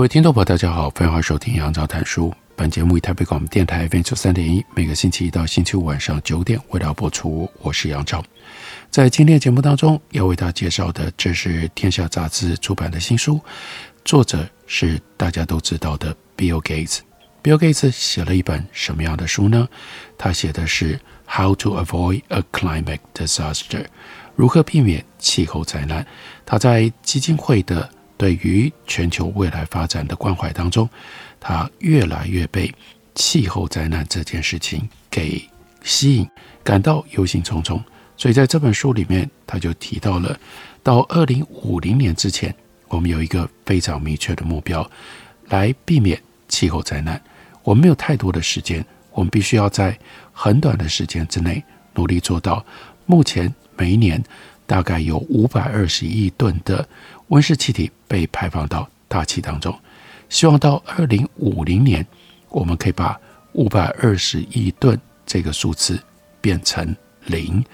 各位听众朋友，大家好，欢迎收听杨照谈书。本节目以台北广播电台 FM 三点一，每个星期一到星期五晚上九点为大家播出。我是杨照。在今天的节目当中，要为大家介绍的，这是天下杂志出版的新书，作者是大家都知道的 Bill Gates。Bill Gates 写了一本什么样的书呢？他写的是 How to Avoid a Climate Disaster，如何避免气候灾难。他在基金会的。对于全球未来发展的关怀当中，他越来越被气候灾难这件事情给吸引，感到忧心忡忡。所以在这本书里面，他就提到了，到二零五零年之前，我们有一个非常明确的目标，来避免气候灾难。我们没有太多的时间，我们必须要在很短的时间之内努力做到。目前每一年大概有五百二十亿吨的。温室气体被排放到大气当中，希望到二零五零年，我们可以把五百二十亿吨这个数字变成零，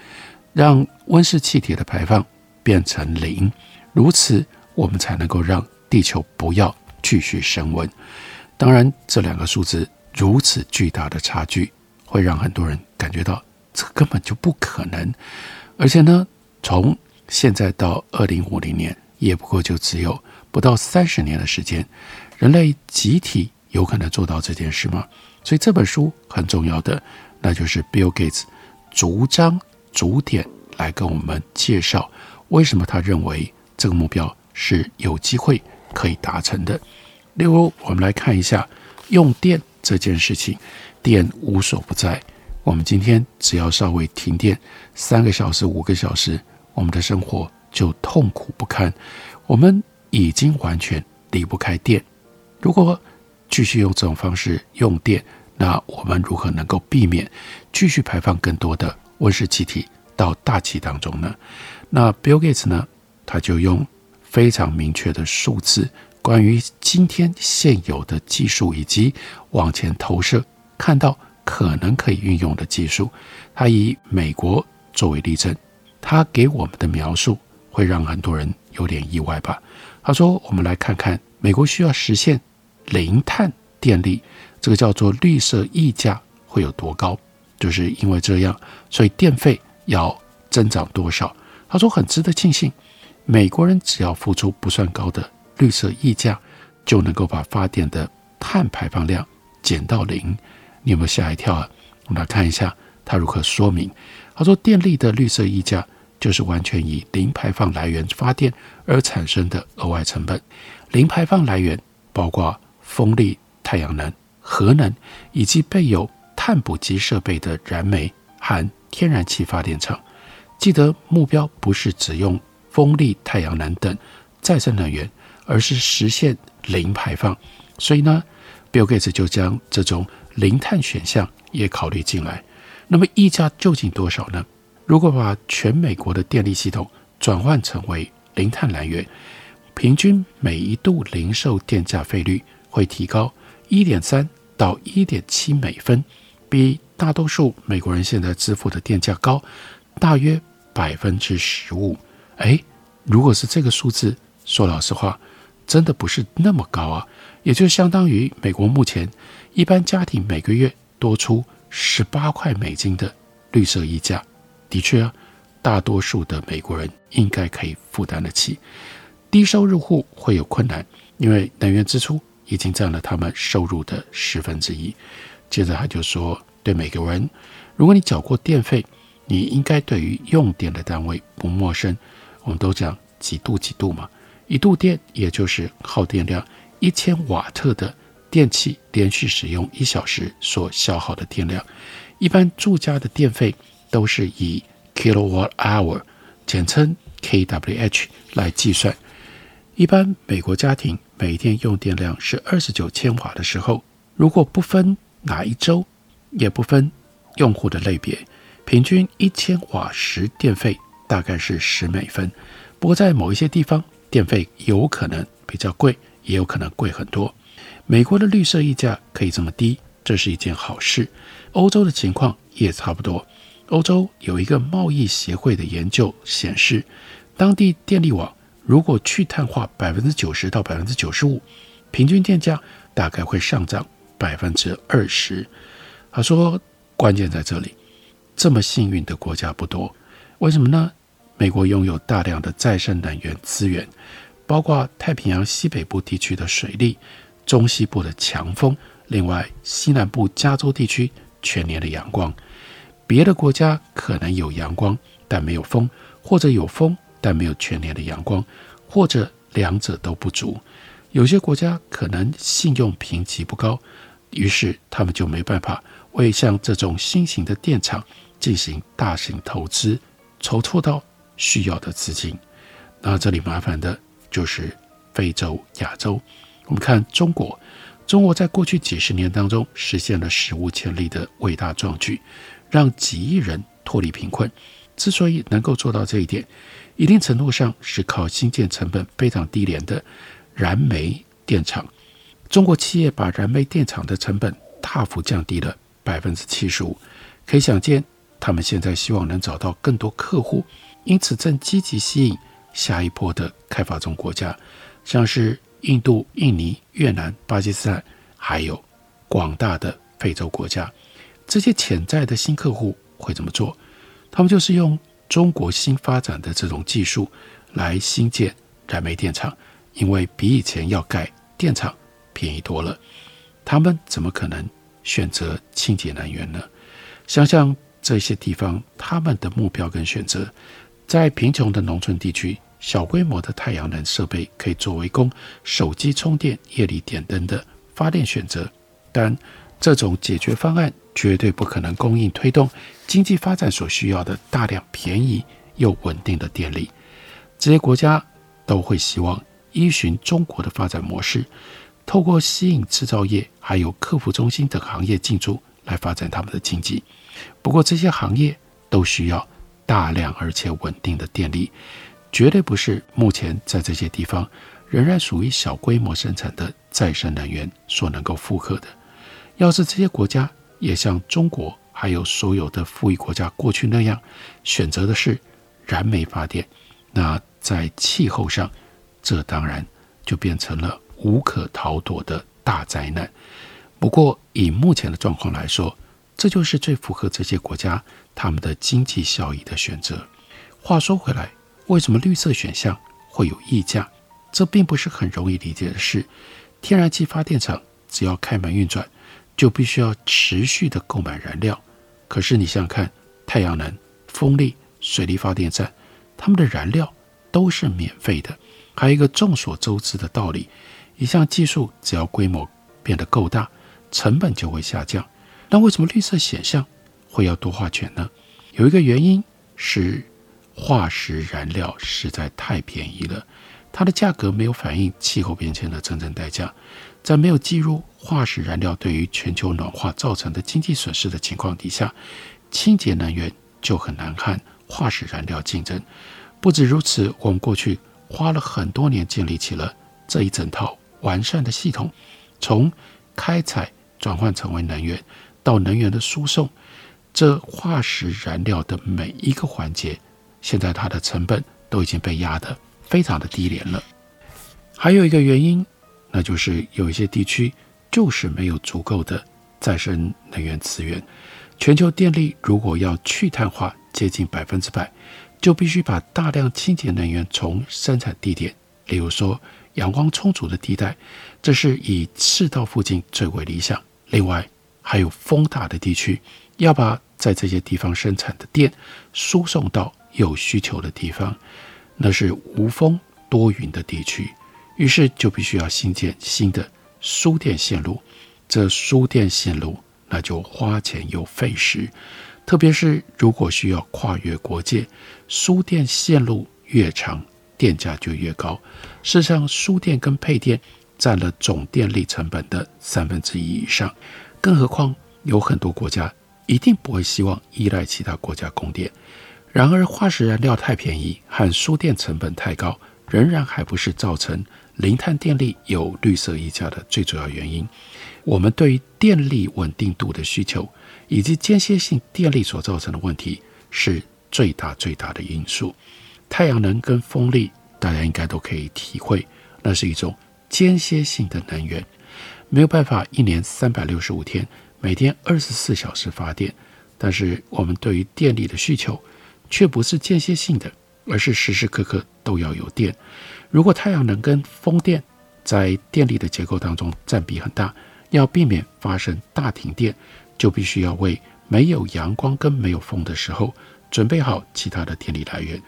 让温室气体的排放变成零，如此我们才能够让地球不要继续升温。当然，这两个数字如此巨大的差距，会让很多人感觉到这根本就不可能。而且呢，从现在到二零五零年。也不过就只有不到三十年的时间，人类集体有可能做到这件事吗？所以这本书很重要的，那就是 Bill Gates 逐章逐点来跟我们介绍为什么他认为这个目标是有机会可以达成的。例如，我们来看一下用电这件事情，电无所不在。我们今天只要稍微停电三个小时、五个小时，我们的生活。就痛苦不堪，我们已经完全离不开电。如果继续用这种方式用电，那我们如何能够避免继续排放更多的温室气体到大气当中呢？那 Bill Gates 呢？他就用非常明确的数字，关于今天现有的技术以及往前投射看到可能可以运用的技术，他以美国作为例证，他给我们的描述。会让很多人有点意外吧？他说：“我们来看看美国需要实现零碳电力，这个叫做绿色溢价会有多高？就是因为这样，所以电费要增长多少？”他说：“很值得庆幸，美国人只要付出不算高的绿色溢价，就能够把发电的碳排放量减到零。”你有没有吓一跳啊？我们来看一下他如何说明。他说：“电力的绿色溢价。”就是完全以零排放来源发电而产生的额外成本。零排放来源包括风力、太阳能、核能，以及备有碳捕集设备的燃煤和天然气发电厂。记得目标不是只用风力、太阳能等再生能源，而是实现零排放。所以呢，Bill Gates 就将这种零碳选项也考虑进来。那么溢价究竟多少呢？如果把全美国的电力系统转换成为零碳来源，平均每一度零售电价费率会提高一点三到一点七美分，比大多数美国人现在支付的电价高大约百分之十五。诶，如果是这个数字，说老实话，真的不是那么高啊，也就相当于美国目前一般家庭每个月多出十八块美金的绿色溢价。的确啊，大多数的美国人应该可以负担得起。低收入户会有困难，因为能源支出已经占了他们收入的十分之一。接着他就说，对美国人，如果你缴过电费，你应该对于用电的单位不陌生。我们都讲几度几度嘛，一度电也就是耗电量一千瓦特的电器连续使用一小时所消耗的电量。一般住家的电费。都是以 kilowatt hour 简称 kWh 来计算。一般美国家庭每天用电量是二十九千瓦的时候，如果不分哪一周，也不分用户的类别，平均一千瓦时电费大概是十美分。不过在某一些地方，电费有可能比较贵，也有可能贵很多。美国的绿色溢价可以这么低，这是一件好事。欧洲的情况也差不多。欧洲有一个贸易协会的研究显示，当地电力网。如果去碳化百分之九十到百分之九十五，平均电价大概会上涨百分之二十。他说，关键在这里，这么幸运的国家不多。为什么呢？美国拥有大量的再生能源资源，包括太平洋西北部地区的水利、中西部的强风，另外西南部加州地区全年的阳光。别的国家可能有阳光，但没有风，或者有风。但没有全年的阳光，或者两者都不足。有些国家可能信用评级不高，于是他们就没办法为像这种新型的电厂进行大型投资，筹措到需要的资金。那这里麻烦的就是非洲、亚洲。我们看中国，中国在过去几十年当中实现了史无前例的伟大壮举，让几亿人脱离贫困。之所以能够做到这一点，一定程度上是靠新建成本非常低廉的燃煤电厂。中国企业把燃煤电厂的成本大幅降低了百分之七十五，可以想见，他们现在希望能找到更多客户，因此正积极吸引下一波的开发中国家，像是印度、印尼、越南、巴基斯坦，还有广大的非洲国家。这些潜在的新客户会怎么做？他们就是用。中国新发展的这种技术来新建燃煤电厂，因为比以前要盖电厂便宜多了。他们怎么可能选择清洁能源呢？想想这些地方，他们的目标跟选择，在贫穷的农村地区，小规模的太阳能设备可以作为供手机充电、夜里点灯的发电选择，但这种解决方案绝对不可能供应推动经济发展所需要的大量便宜又稳定的电力。这些国家都会希望依循中国的发展模式，透过吸引制造业还有客服中心等行业进驻来发展他们的经济。不过，这些行业都需要大量而且稳定的电力，绝对不是目前在这些地方仍然属于小规模生产的再生能源所能够负荷的。要是这些国家也像中国还有所有的富裕国家过去那样选择的是燃煤发电，那在气候上，这当然就变成了无可逃脱的大灾难。不过以目前的状况来说，这就是最符合这些国家他们的经济效益的选择。话说回来，为什么绿色选项会有溢价？这并不是很容易理解的事。天然气发电厂只要开门运转。就必须要持续的购买燃料，可是你想想看，太阳能、风力、水力发电站，他们的燃料都是免费的。还有一个众所周知的道理：一项技术只要规模变得够大，成本就会下降。那为什么绿色选项会要多花钱呢？有一个原因是化石燃料实在太便宜了，它的价格没有反映气候变迁的真正代价。在没有计入化石燃料对于全球暖化造成的经济损失的情况底下，清洁能源就很难和化石燃料竞争。不止如此，我们过去花了很多年建立起了这一整套完善的系统，从开采转换成为能源到能源的输送，这化石燃料的每一个环节，现在它的成本都已经被压得非常的低廉了。还有一个原因。那就是有一些地区就是没有足够的再生能源资源。全球电力如果要去碳化接近百分之百，就必须把大量清洁能源从生产地点，例如说阳光充足的地带，这是以赤道附近最为理想。另外还有风大的地区，要把在这些地方生产的电输送到有需求的地方，那是无风多云的地区。于是就必须要新建新的输电线路，这输电线路那就花钱又费时。特别是如果需要跨越国界，输电线路越长，电价就越高。事实上，输电跟配电占了总电力成本的三分之一以上。更何况，有很多国家一定不会希望依赖其他国家供电。然而，化石燃料太便宜和输电成本太高，仍然还不是造成零碳电力有绿色溢价的最主要原因。我们对于电力稳定度的需求，以及间歇性电力所造成的问题，是最大最大的因素。太阳能跟风力，大家应该都可以体会，那是一种间歇性的能源，没有办法一年三百六十五天，每天二十四小时发电。但是我们对于电力的需求，却不是间歇性的，而是时时刻刻都要有电。如果太阳能跟风电在电力的结构当中占比很大，要避免发生大停电，就必须要为没有阳光跟没有风的时候准备好其他的电力来源。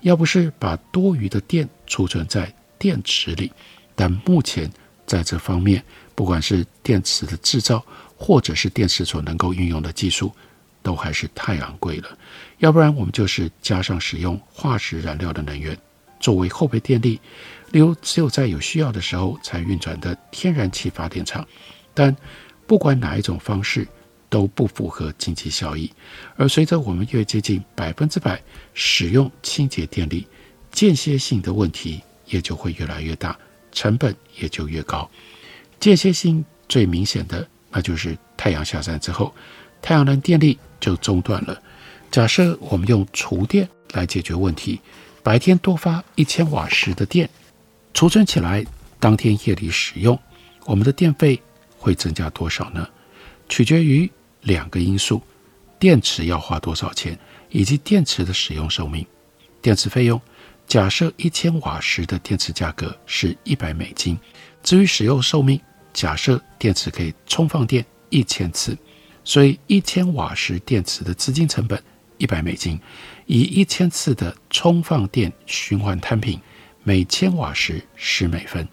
要不是把多余的电储存在电池里，但目前在这方面，不管是电池的制造，或者是电池所能够运用的技术，都还是太昂贵了。要不然我们就是加上使用化石燃料的能源作为后备电力，例如只有在有需要的时候才运转的天然气发电厂。但不管哪一种方式都不符合经济效益，而随着我们越接近百分之百使用清洁电力，间歇性的问题也就会越来越大，成本也就越高。间歇性最明显的，那就是太阳下山之后，太阳能电力就中断了。假设我们用储电来解决问题，白天多发一千瓦时的电，储存起来，当天夜里使用，我们的电费。会增加多少呢？取决于两个因素：电池要花多少钱，以及电池的使用寿命。电池费用，假设一千瓦时的电池价格是一百美金。至于使用寿命，假设电池可以充放电一千次，所以一千瓦时电池的资金成本一百美金，以一千次的充放电循环摊平，每千瓦时十美分。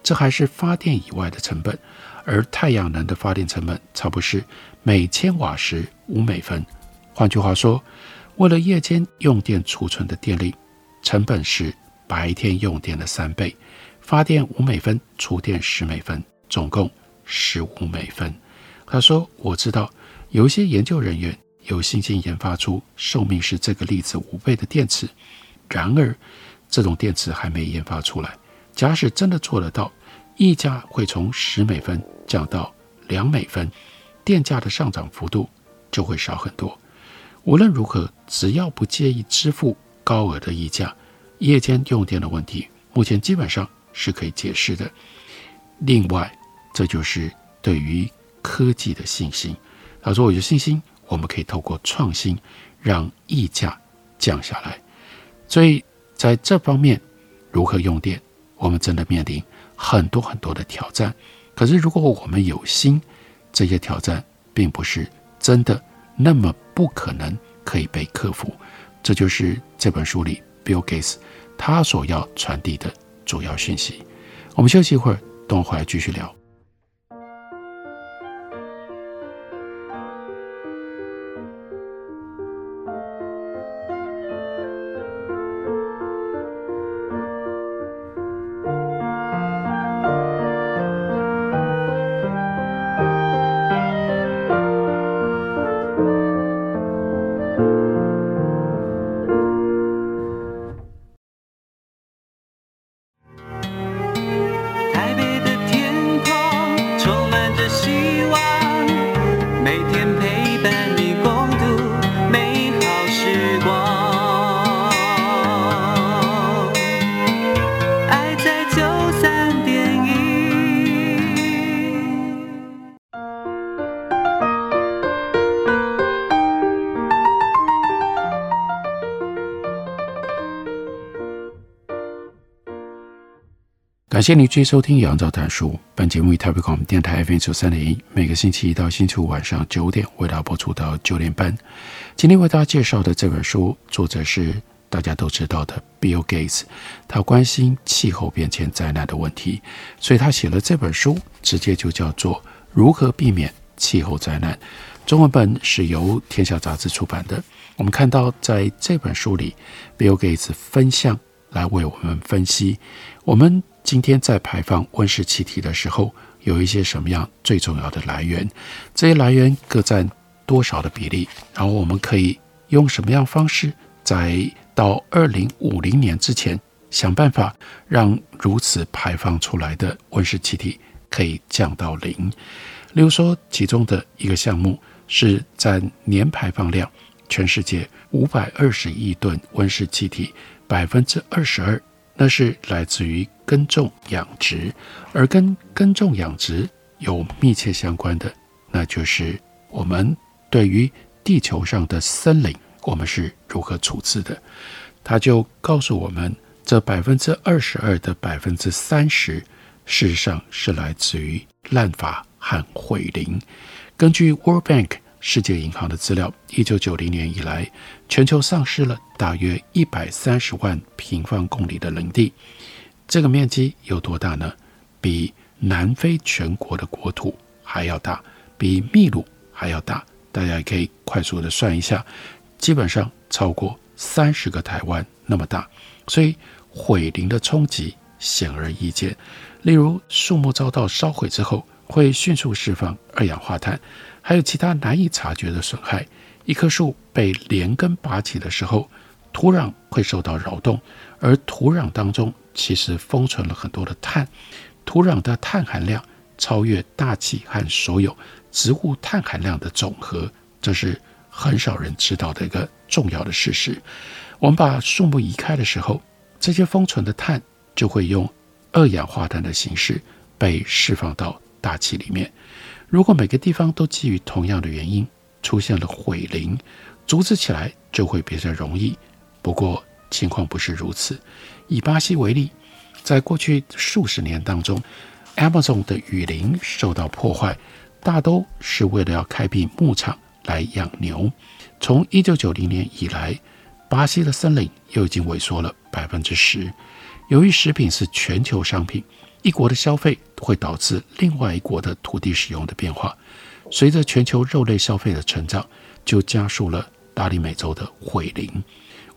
这还是发电以外的成本。而太阳能的发电成本差不多是每千瓦时五美分。换句话说，为了夜间用电储存的电力，成本是白天用电的三倍。发电五美分，储电十美分，总共十五美分。他说：“我知道有一些研究人员有信心研发出寿命是这个例子五倍的电池，然而这种电池还没研发出来。假使真的做得到，溢价会从十美分。”降到两美分，电价的上涨幅度就会少很多。无论如何，只要不介意支付高额的溢价，夜间用电的问题目前基本上是可以解释的。另外，这就是对于科技的信心。他说：“我有信心，我们可以透过创新让溢价降下来。”所以，在这方面，如何用电，我们真的面临很多很多的挑战。可是，如果我们有心，这些挑战并不是真的那么不可能可以被克服。这就是这本书里 Bill Gates 他所要传递的主要讯息。我们休息一会儿，等我回来继续聊。感谢您继续收听《杨照谈书》。本节目以台北广播电台 FM 九三点一，每个星期一到星期五晚上九点为大家播出到九点半。今天为大家介绍的这本书，作者是大家都知道的 Bill Gates。他关心气候变迁灾难的问题，所以他写了这本书，直接就叫做《如何避免气候灾难》，中文本是由天下杂志出版的。我们看到，在这本书里，Bill Gates 分项来为我们分析，我们今天在排放温室气体的时候，有一些什么样最重要的来源？这些来源各占多少的比例？然后我们可以用什么样方式，在到二零五零年之前，想办法让如此排放出来的温室气体可以降到零？例如说，其中的一个项目是占年排放量。全世界五百二十亿吨温室气体，百分之二十二，那是来自于耕种养殖，而跟耕种养殖有密切相关的，那就是我们对于地球上的森林，我们是如何处置的。他就告诉我们，这百分之二十二的百分之三十，事实上是来自于滥伐和毁林。根据 World Bank。世界银行的资料，一九九零年以来，全球丧失了大约一百三十万平方公里的林地。这个面积有多大呢？比南非全国的国土还要大，比秘鲁还要大。大家也可以快速的算一下，基本上超过三十个台湾那么大。所以毁林的冲击显而易见。例如，树木遭到烧毁之后，会迅速释放二氧化碳。还有其他难以察觉的损害。一棵树被连根拔起的时候，土壤会受到扰动，而土壤当中其实封存了很多的碳。土壤的碳含量超越大气和所有植物碳含量的总和，这是很少人知道的一个重要的事实。我们把树木移开的时候，这些封存的碳就会用二氧化碳的形式被释放到大气里面。如果每个地方都基于同样的原因出现了毁林，阻止起来就会比较容易。不过情况不是如此。以巴西为例，在过去数十年当中，Amazon 的雨林受到破坏，大都是为了要开辟牧场来养牛。从1990年以来，巴西的森林又已经萎缩了百分之十。由于食品是全球商品。一国的消费会导致另外一国的土地使用的变化，随着全球肉类消费的成长，就加速了拉丁美洲的毁林。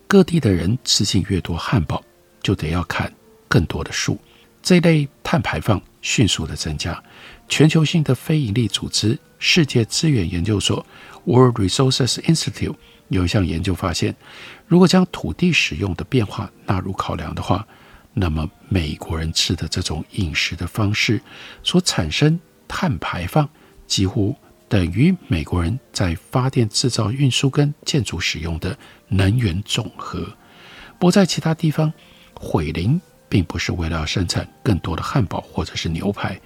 各地的人吃进越多汉堡，就得要砍更多的树，这类碳排放迅速的增加。全球性的非营利组织世界资源研究所 （World Resources Institute） 有一项研究发现，如果将土地使用的变化纳入考量的话，那么，美国人吃的这种饮食的方式所产生碳排放，几乎等于美国人在发电、制造、运输跟建筑使用的能源总和。不，在其他地方，毁林并不是为了生产更多的汉堡或者是牛排。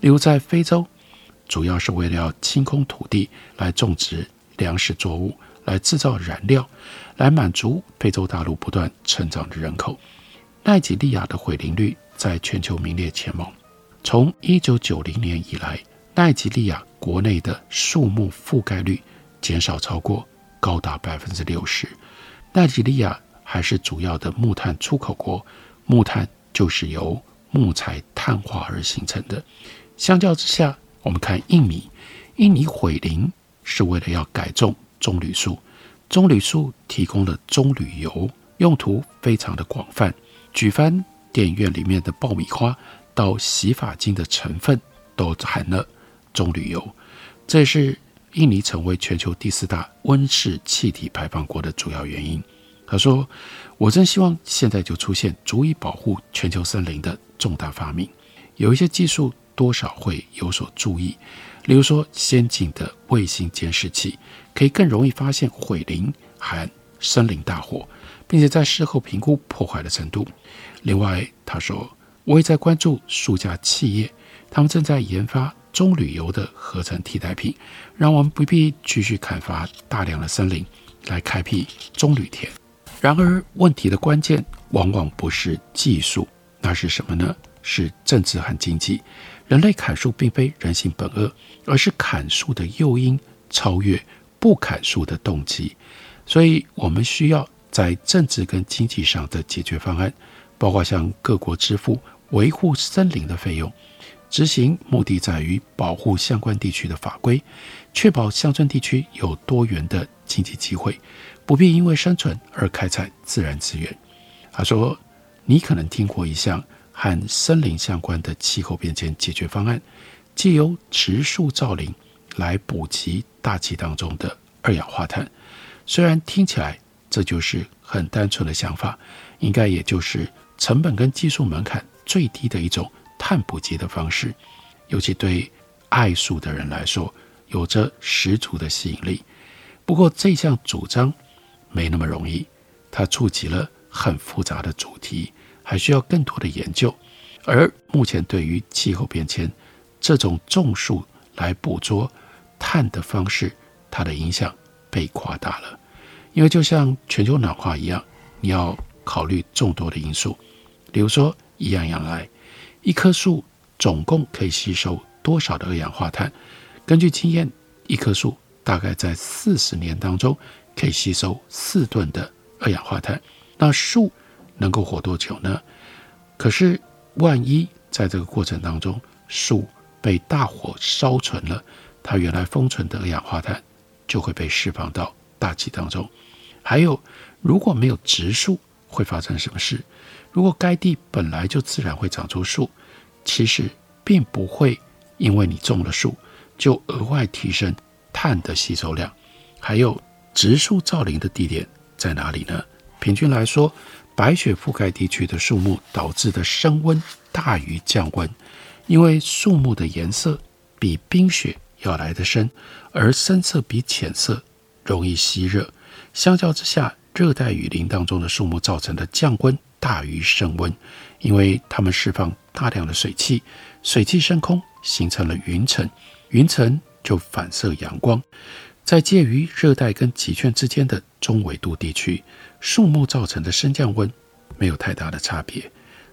例如，在非洲，主要是为了要清空土地来种植粮食作物，来制造燃料，来满足非洲大陆不断成长的人口。奈及利亚的毁林率在全球名列前茅。从一九九零年以来，奈及利亚国内的树木覆盖率减少超过高达百分之六十。奈及利亚还是主要的木炭出口国，木炭就是由木材碳化而形成的。相较之下，我们看印尼，印尼毁林是为了要改种棕榈树，棕榈树提供了棕榈油，用途非常的广泛。举凡电影院里面的爆米花到洗发精的成分都含了棕榈油，这也是印尼成为全球第四大温室气体排放国的主要原因。他说：“我真希望现在就出现足以保护全球森林的重大发明，有一些技术多少会有所注意，例如说先进的卫星监视器可以更容易发现毁林和森林大火。”并且在事后评估破坏的程度。另外，他说，我也在关注数家企业，他们正在研发棕榈油的合成替代品，让我们不必继续砍伐大量的森林来开辟棕榈田。然而，问题的关键往往不是技术，那是什么呢？是政治和经济。人类砍树并非人性本恶，而是砍树的诱因超越不砍树的动机。所以我们需要。在政治跟经济上的解决方案，包括向各国支付维护森林的费用，执行目的在于保护相关地区的法规，确保乡村地区有多元的经济机会，不必因为生存而开采自然资源。他说：“你可能听过一项和森林相关的气候变迁解决方案，借由植树造林来补给大气当中的二氧化碳。虽然听起来这就是很单纯的想法，应该也就是成本跟技术门槛最低的一种。”碳捕集的方式，尤其对爱树的人来说，有着十足的吸引力。不过，这项主张没那么容易，它触及了很复杂的主题，还需要更多的研究。而目前，对于气候变迁这种种树来捕捉碳的方式，它的影响被夸大了。因为就像全球暖化一样，你要考虑众多的因素，比如说，一样样来。一棵树总共可以吸收多少的二氧化碳？根据经验，一棵树大概在四十年当中可以吸收四吨的二氧化碳。那树能够活多久呢？可是，万一在这个过程当中，树被大火烧存了，它原来封存的二氧化碳就会被释放到大气当中。还有，如果没有植树，会发生什么事？如果该地本来就自然会长出树，其实并不会因为你种了树就额外提升碳的吸收量。还有植树造林的地点在哪里呢？平均来说，白雪覆盖地区的树木导致的升温大于降温，因为树木的颜色比冰雪要来得深，而深色比浅色容易吸热。相较之下，热带雨林当中的树木造成的降温。大于升温，因为它们释放大量的水汽，水汽升空形成了云层，云层就反射阳光。在介于热带跟极圈之间的中纬度地区，树木造成的升降温没有太大的差别。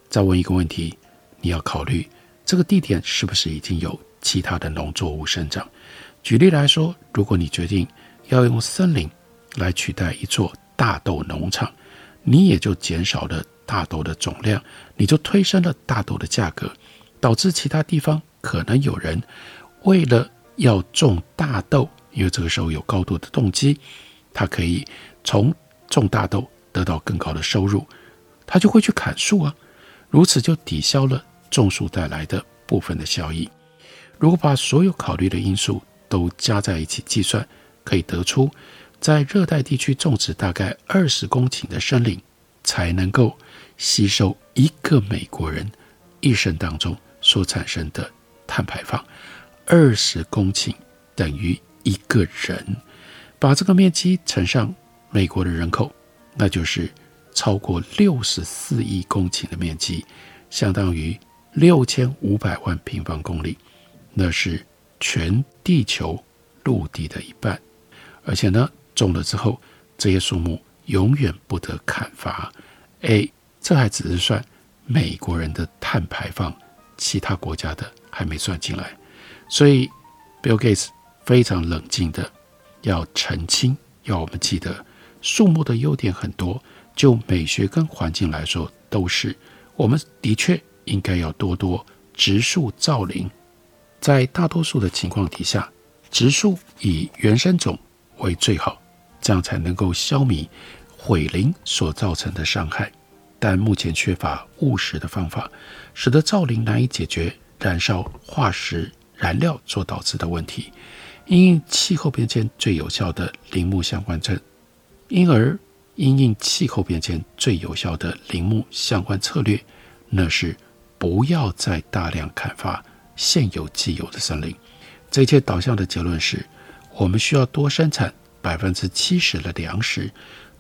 再问一个问题，你要考虑这个地点是不是已经有其他的农作物生长？举例来说，如果你决定要用森林来取代一座大豆农场，你也就减少了。大豆的总量，你就推升了大豆的价格，导致其他地方可能有人为了要种大豆，因为这个时候有高度的动机，他可以从种大豆得到更高的收入，他就会去砍树啊，如此就抵消了种树带来的部分的效益。如果把所有考虑的因素都加在一起计算，可以得出，在热带地区种植大概二十公顷的森林，才能够。吸收一个美国人一生当中所产生的碳排放，二十公顷等于一个人。把这个面积乘上美国的人口，那就是超过六十四亿公顷的面积，相当于六千五百万平方公里，那是全地球陆地的一半。而且呢，种了之后，这些树木永远不得砍伐。A 这还只是算美国人的碳排放，其他国家的还没算进来。所以，Bill Gates 非常冷静的要澄清，要我们记得，树木的优点很多，就美学跟环境来说都是。我们的确应该要多多植树造林，在大多数的情况底下，植树以原生种为最好，这样才能够消弭毁林所造成的伤害。但目前缺乏务实的方法，使得造林难以解决燃烧化石燃料所导致的问题。因应气候变迁最有效的林木相关症，因而因应气候变迁最有效的林木相关策略，那是不要再大量砍伐现有既有的森林。这一切导向的结论是，我们需要多生产百分之七十的粮食，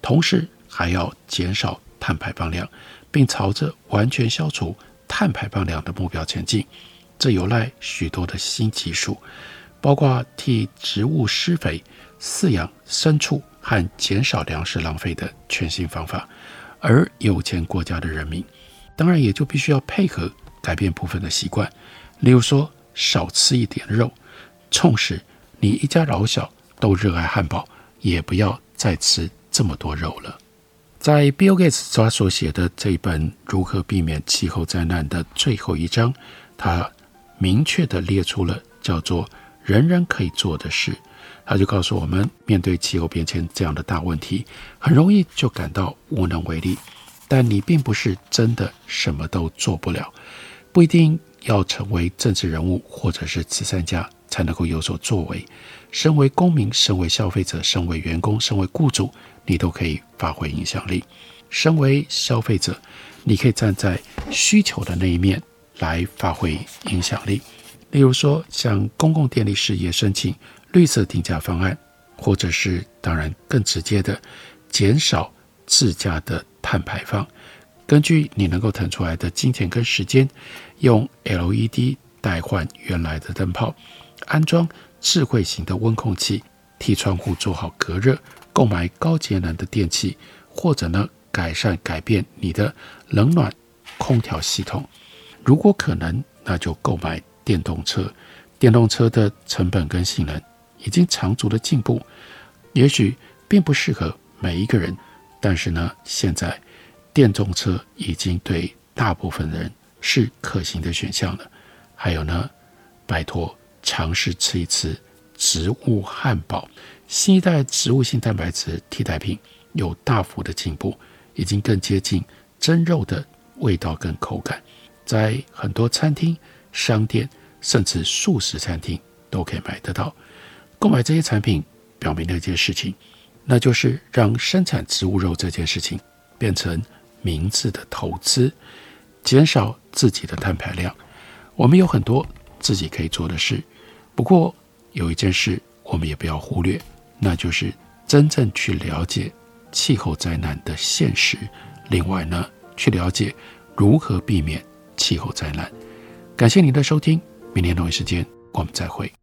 同时还要减少。碳排放量，并朝着完全消除碳排放量的目标前进，这有赖许多的新技术，包括替植物施肥、饲养牲畜和减少粮食浪费的全新方法。而有钱国家的人民，当然也就必须要配合改变部分的习惯，例如说少吃一点肉，纵使你一家老小都热爱汉堡，也不要再吃这么多肉了。在 Bill Gates 他所写的这本《如何避免气候灾难》的最后一章，他明确地列出了叫做“人人可以做的事”。他就告诉我们，面对气候变迁这样的大问题，很容易就感到无能为力。但你并不是真的什么都做不了，不一定要成为政治人物或者是慈善家才能够有所作为。身为公民，身为消费者，身为员工，身为雇主，你都可以发挥影响力。身为消费者，你可以站在需求的那一面来发挥影响力。例如说，向公共电力事业申请绿色定价方案，或者是当然更直接的减少自家的碳排放。根据你能够腾出来的金钱跟时间，用 LED 代换原来的灯泡，安装智慧型的温控器，替窗户做好隔热，购买高节能的电器，或者呢，改善改变你的冷暖空调系统。如果可能，那就购买。电动车，电动车的成本跟性能已经长足的进步，也许并不适合每一个人，但是呢，现在电动车已经对大部分人是可行的选项了。还有呢，拜托尝试吃一次植物汉堡，新一代植物性蛋白质替代品有大幅的进步，已经更接近真肉的味道跟口感，在很多餐厅、商店。甚至素食餐厅都可以买得到。购买这些产品，表明了一件事情，那就是让生产植物肉这件事情变成明智的投资，减少自己的碳排量。我们有很多自己可以做的事，不过有一件事我们也不要忽略，那就是真正去了解气候灾难的现实。另外呢，去了解如何避免气候灾难。感谢您的收听。明天同一时间，我们再会。